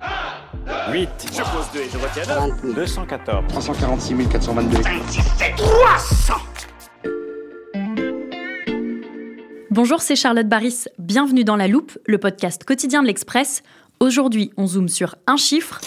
8. Je pose 2 et je retiens 214. 346 422. 300 Bonjour, c'est Charlotte Baris. Bienvenue dans La Loupe, le podcast quotidien de l'Express. Aujourd'hui, on zoome sur un chiffre.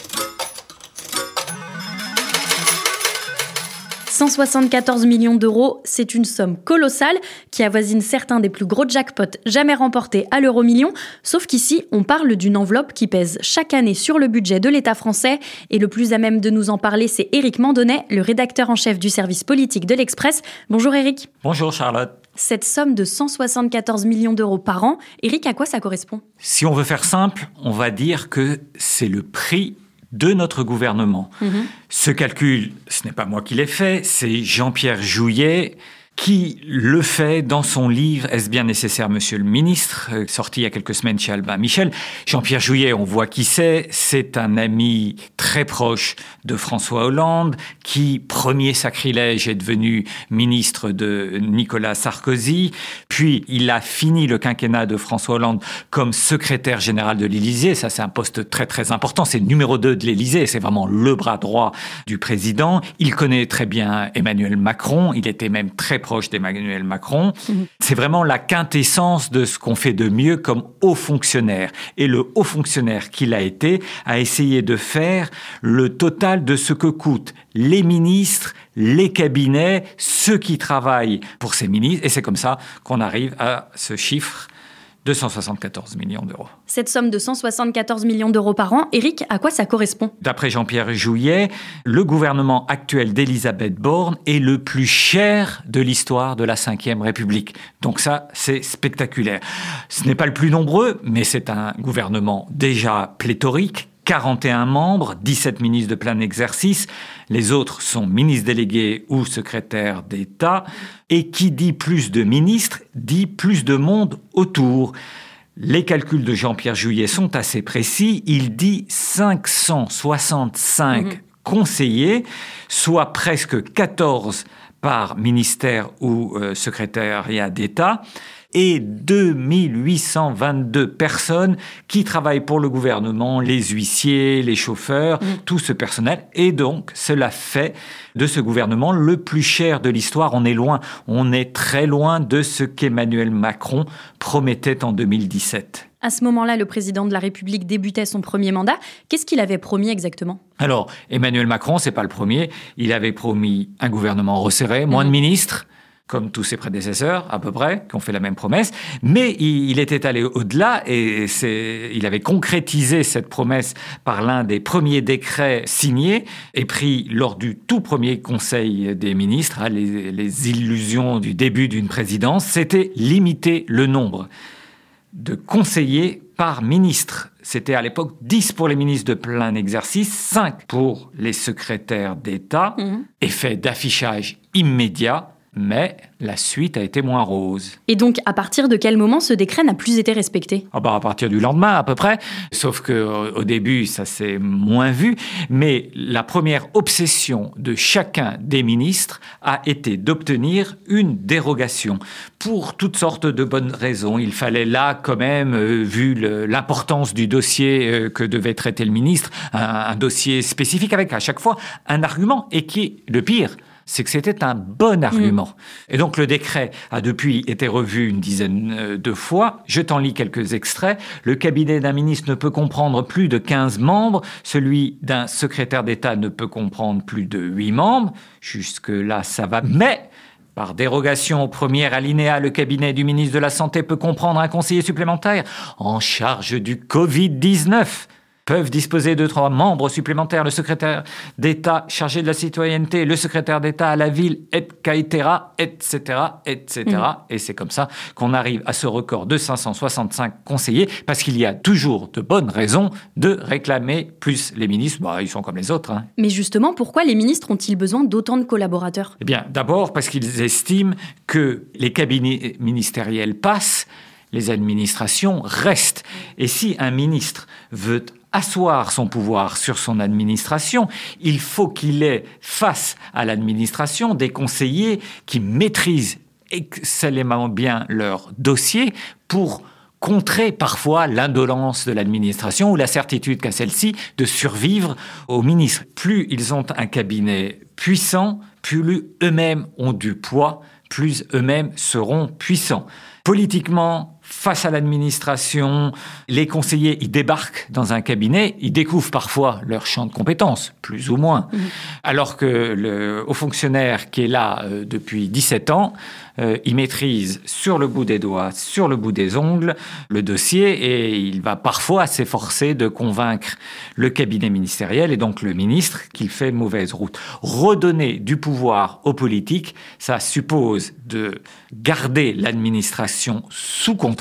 174 millions d'euros, c'est une somme colossale qui avoisine certains des plus gros jackpots jamais remportés à l'euro million, sauf qu'ici, on parle d'une enveloppe qui pèse chaque année sur le budget de l'État français, et le plus à même de nous en parler, c'est Éric Mandonnet, le rédacteur en chef du service politique de l'Express. Bonjour Éric. Bonjour Charlotte. Cette somme de 174 millions d'euros par an, Éric, à quoi ça correspond? Si on veut faire simple, on va dire que c'est le prix de notre gouvernement. Mhm. Ce calcul, ce n'est pas moi qui l'ai fait, c'est Jean-Pierre Jouyet qui le fait dans son livre Est-ce bien nécessaire, monsieur le ministre euh, sorti il y a quelques semaines chez Albin Michel. Jean-Pierre Jouyet, on voit qui c'est, c'est un ami très proche de François Hollande, qui, premier sacrilège, est devenu ministre de Nicolas Sarkozy, puis il a fini le quinquennat de François Hollande comme secrétaire général de l'Élysée, ça c'est un poste très très important, c'est le numéro 2 de l'Élysée, c'est vraiment le bras droit du président. Il connaît très bien Emmanuel Macron, il était même très proche d'Emmanuel Macron. C'est vraiment la quintessence de ce qu'on fait de mieux comme haut fonctionnaire. Et le haut fonctionnaire qu'il a été a essayé de faire le total de ce que coûtent les ministres, les cabinets, ceux qui travaillent pour ces ministres. Et c'est comme ça qu'on arrive à ce chiffre 274 millions d'euros. Cette somme de 174 millions d'euros par an, Éric, à quoi ça correspond? D'après Jean-Pierre Jouyet, le gouvernement actuel d'Elisabeth Borne est le plus cher de l'histoire de la Ve République. Donc ça, c'est spectaculaire. Ce n'est pas le plus nombreux, mais c'est un gouvernement déjà pléthorique, 41 membres, 17 ministres de plein exercice, les autres sont ministres délégués ou secrétaires d'État, et qui dit plus de ministres dit plus de monde autour. Les calculs de Jean-Pierre Jouyet sont assez précis, il dit 565 conseillers, soit presque 14 par ministère ou euh, secrétariat d'État et 2822 personnes qui travaillent pour le gouvernement, les huissiers, les chauffeurs, tout ce personnel. Et donc, cela fait de ce gouvernement le plus cher de l'histoire. On est loin, on est très loin de ce qu'Emmanuel Macron promettait en 2017. À ce moment-là, le président de la République débutait son premier mandat. Qu'est-ce qu'il avait promis exactement? Alors, Emmanuel Macron, c'est pas le premier. Il avait promis un gouvernement resserré, moins de ministres comme tous ses prédécesseurs, à peu près, qui ont fait la même promesse. Mais il, était allé au-delà et il avait concrétisé cette promesse par l'un des premiers décrets signés et pris lors du tout premier Conseil des ministres, hein, les, les illusions du début d'une présidence, c'était limiter le nombre de conseillers par ministre. C'était à l'époque 10 pour les ministres de plein exercice, 5 pour les secrétaires d'État, effet d'affichage immédiat, mais la suite a été moins rose. Et donc, à partir de quel moment ce décret n'a plus été respecté? Ah bah à partir du lendemain à peu près, sauf que euh, au début ça s'est moins vu, mais la première obsession de chacun des ministres a été d'obtenir une dérogation. Pour toutes sortes de bonnes raisons. Il fallait là quand même, euh, vu l'importance du dossier euh, que devait traiter le ministre, un, un dossier spécifique avec à chaque fois un argument. Et qui est le pire c'est que c'était un bon argument. Et donc le décret a depuis été revu une dizaine euh, de fois. Je t'en lis quelques extraits. Le cabinet d'un ministre ne peut comprendre plus de 15 membres. Celui d'un secrétaire d'État ne peut comprendre plus de 8 membres. Jusque-là, ça va. Mais par dérogation au premier alinéa, le cabinet du ministre de la Santé peut comprendre un conseiller supplémentaire en charge du Covid-19. Peuvent disposer de trois membres supplémentaires, le secrétaire d'État chargé de la citoyenneté, le secrétaire d'État à la ville, etc., etc., etc. Et c'est comme ça qu'on arrive à ce record de 565 conseillers, parce qu'il y a toujours de bonnes raisons de réclamer plus. Les ministres, bah, ils sont comme les autres. Hein. Mais justement, pourquoi les ministres ont-ils besoin d'autant de collaborateurs? Eh bien, d'abord parce qu'ils estiment que les cabinets ministériels passent, les administrations restent. Et si un ministre veut asseoir son pouvoir sur son administration, il faut qu'il ait face à l'administration des conseillers qui maîtrisent excellemment bien leur dossier pour contrer parfois l'indolence de l'administration ou la certitude qu'a celle-ci de survivre aux ministres. Plus ils ont un cabinet puissant, plus eux-mêmes ont du poids, plus eux-mêmes seront puissants. Politiquement, face à l'administration, les conseillers, ils débarquent dans un cabinet, ils découvrent parfois leur champ de compétences, plus ou moins, mmh. alors que le haut fonctionnaire qui est là euh, depuis 17 ans, euh, il maîtrise sur le bout des doigts, sur le bout des ongles, le dossier et il va parfois s'efforcer de convaincre le cabinet ministériel et donc le ministre qu'il fait mauvaise route. Redonner du pouvoir aux politiques, ça suppose de garder l'administration sous contrôle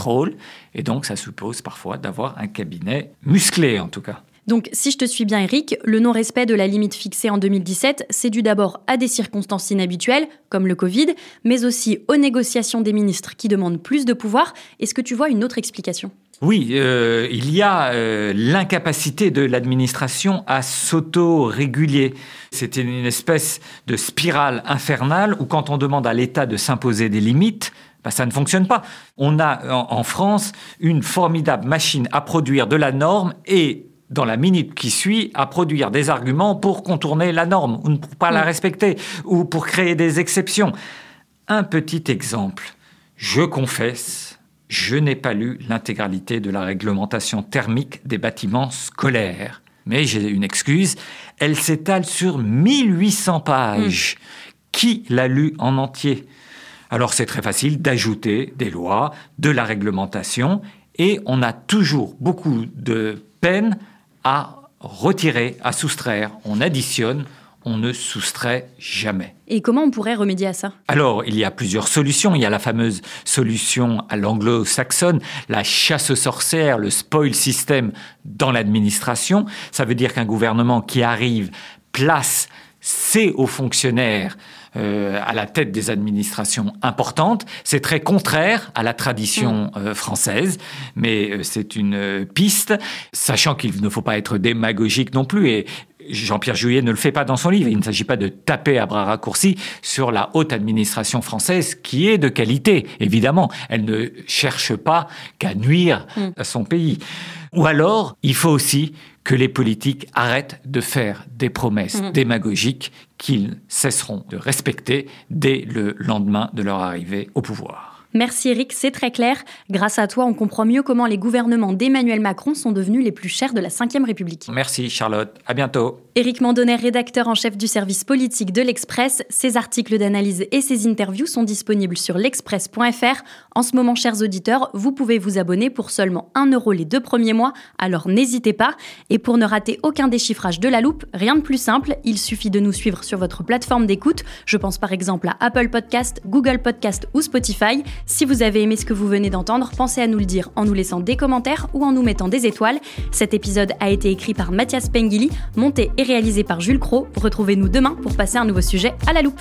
et donc ça suppose parfois d'avoir un cabinet musclé en tout cas. Donc, si je te suis bien, Eric, le non-respect de la limite fixée en 2017, c'est dû d'abord à des circonstances inhabituelles, comme le Covid, mais aussi aux négociations des ministres qui demandent plus de pouvoir. Est-ce que tu vois une autre explication? Oui, euh, il y a euh, l'incapacité de l'administration à s'auto-réguler. C'était une espèce de spirale infernale où quand on demande à l'État de s'imposer des limites, bah, ça ne fonctionne pas. On a en France une formidable machine à produire de la norme et dans la minute qui suit, à produire des arguments pour contourner la norme ou pour pas la respecter ou pour créer des exceptions. Un petit exemple. Je confesse, je n'ai pas lu l'intégralité de la réglementation thermique des bâtiments scolaires. Mais j'ai une excuse, elle s'étale sur 1800 pages. Hmm. Qui l'a lu en entier? Alors c'est très facile d'ajouter des lois, de la réglementation, et on a toujours beaucoup de peine à retirer, à soustraire. On additionne, on ne soustrait jamais. Et comment on pourrait remédier à ça? Alors, il y a plusieurs solutions. Il y a la fameuse solution à l'anglo-saxonne, la chasse aux sorcières, le spoil system dans l'administration. Ça veut dire qu'un gouvernement qui arrive place ses hauts fonctionnaires euh, à la tête des administrations importantes. C'est très contraire à la tradition mm. euh, française, mais euh, c'est une piste, sachant qu'il ne faut pas être démagogique non plus. Et Jean-Pierre Jouyet ne le fait pas dans son livre. Il ne s'agit pas de taper à bras raccourcis sur la haute administration française, qui est de qualité, évidemment. Elle ne cherche pas qu'à nuire mm. à son pays. Ou alors, il faut aussi que les politiques arrêtent de faire des promesses mm. démagogiques qu'ils cesseront de respecter dès le lendemain de leur arrivée au pouvoir. Merci Eric, c'est très clair. Grâce à toi, on comprend mieux comment les gouvernements d'Emmanuel Macron sont devenus les plus chers de la Ve République. Merci Charlotte, à bientôt. Éric Mandonnet, rédacteur en chef du service politique de l'Express. Ses articles d'analyse et ses interviews sont disponibles sur l'express.fr. En ce moment, chers auditeurs, vous pouvez vous abonner pour seulement 1 euro les deux premiers mois, alors n'hésitez pas. Et pour ne rater aucun déchiffrage de la loupe, rien de plus simple, il suffit de nous suivre sur votre plateforme d'écoute. Je pense par exemple à Apple Podcast, Google Podcast ou Spotify. Si vous avez aimé ce que vous venez d'entendre, pensez à nous le dire en nous laissant des commentaires ou en nous mettant des étoiles. Cet épisode a été écrit par Mathias Pengili, monté réalisé par Jules Cro. Retrouvez-nous demain pour passer un nouveau sujet à la loupe.